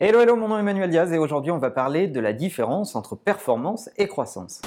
Hello, hello, mon nom est Emmanuel Diaz et aujourd'hui on va parler de la différence entre performance et croissance.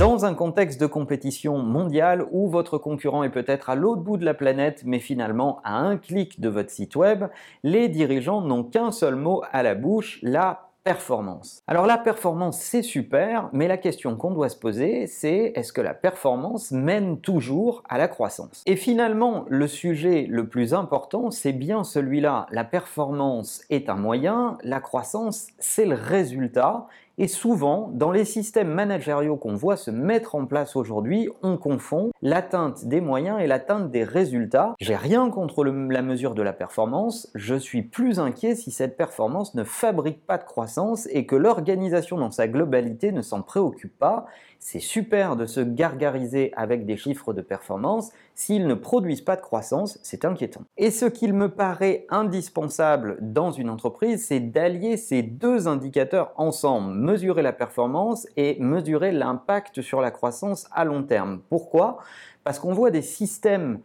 Dans un contexte de compétition mondiale où votre concurrent est peut-être à l'autre bout de la planète, mais finalement à un clic de votre site web, les dirigeants n'ont qu'un seul mot à la bouche, la performance. Alors la performance, c'est super, mais la question qu'on doit se poser, c'est est-ce que la performance mène toujours à la croissance? Et finalement, le sujet le plus important, c'est bien celui-là. La performance est un moyen, la croissance, c'est le résultat, et souvent, dans les systèmes managériaux qu'on voit se mettre en place aujourd'hui, on confond l'atteinte des moyens et l'atteinte des résultats. J'ai rien contre la mesure de la performance, je suis plus inquiet si cette performance ne fabrique pas de croissance et que l'organisation dans sa globalité ne s'en préoccupe pas. C'est super de se gargariser avec des chiffres de performance, s'ils ne produisent pas de croissance, c'est inquiétant. Et ce qu'il me paraît indispensable dans une entreprise, c'est d'allier ces deux indicateurs ensemble mesurer la performance et mesurer l'impact sur la croissance à long terme. Pourquoi? Parce qu'on voit des systèmes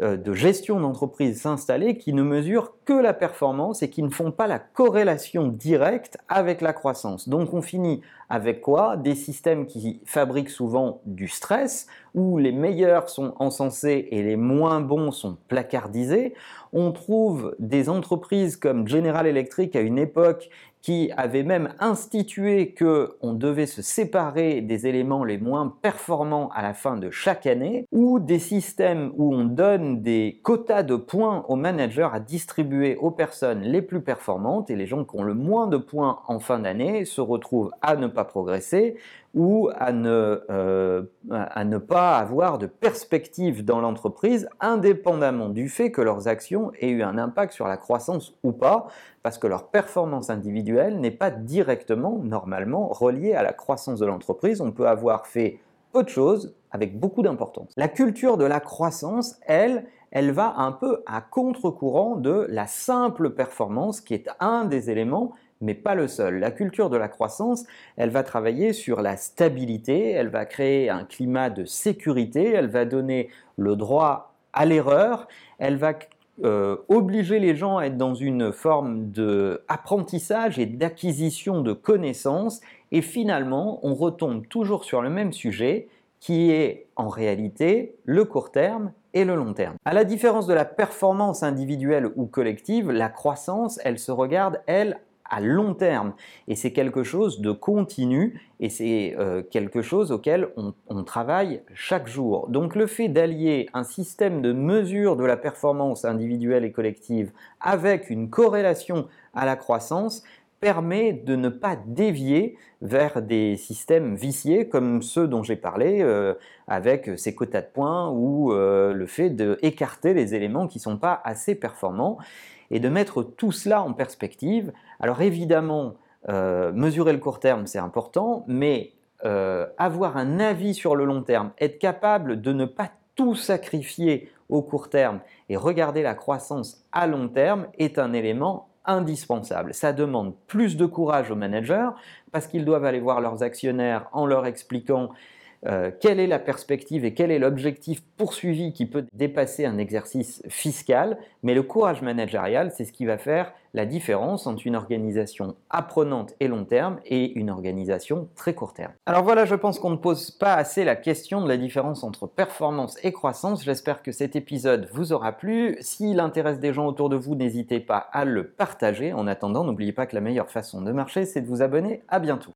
euh, de gestion d'entreprise s'installer qui ne mesurent que la performance et qui ne font pas la corrélation directe avec la croissance. Donc on finit avec quoi Des systèmes qui fabriquent souvent du stress, où les meilleurs sont encensés et les moins bons sont placardisés. On trouve des entreprises comme General Electric à une époque qui avait même institué que on devait se séparer des éléments les moins performants à la fin de chaque année, ou des systèmes où on donne des quotas de points aux managers à distribuer aux personnes les plus performantes et les gens qui ont le moins de points en fin d'année se retrouvent à ne pas progresser ou à ne, euh, à ne pas avoir de perspective dans l'entreprise, indépendamment du fait que leurs actions aient eu un impact sur la croissance ou pas, parce que leur performance individuelle n'est pas directement, normalement, reliée à la croissance de l'entreprise. On peut avoir fait peu de choses avec beaucoup d'importance. La culture de la croissance, elle, elle va un peu à contre-courant de la simple performance qui est un des éléments mais pas le seul. La culture de la croissance, elle va travailler sur la stabilité, elle va créer un climat de sécurité, elle va donner le droit à l'erreur, elle va euh, obliger les gens à être dans une forme d'apprentissage et d'acquisition de connaissances, et finalement, on retombe toujours sur le même sujet, qui est en réalité le court terme et le long terme. À la différence de la performance individuelle ou collective, la croissance, elle se regarde, elle, à long terme. Et c'est quelque chose de continu et c'est euh, quelque chose auquel on, travaille chaque jour. Donc le fait d'allier un système de mesure de la performance individuelle et collective avec une corrélation à la croissance permet de ne pas dévier vers des systèmes viciés comme ceux dont j'ai parlé euh, avec ces quotas de points ou euh, le fait d'écarter les éléments qui ne sont pas assez performants et de mettre tout cela en perspective. Alors évidemment, euh, mesurer le court terme, c'est important, mais avoir un avis sur le long terme, être capable de ne pas tout sacrifier au court terme et regarder la croissance à long terme est un élément indispensable. Ça demande plus de courage aux managers parce qu'ils doivent aller voir leurs actionnaires en leur expliquant euh, quelle est la perspective et quel est l'objectif poursuivi qui peut dépasser un exercice fiscal, mais le courage managérial, c'est ce qui va faire la différence entre une organisation apprenante et long terme et une organisation très court terme. Alors voilà, je pense qu'on ne pose pas assez la question de la différence entre performance et croissance. J'espère que cet épisode vous aura plu. S'il intéresse des gens autour de vous, n'hésitez pas à le partager. En attendant, n'oubliez pas que la meilleure façon de marcher, c'est de vous abonner. À bientôt.